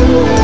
Oh.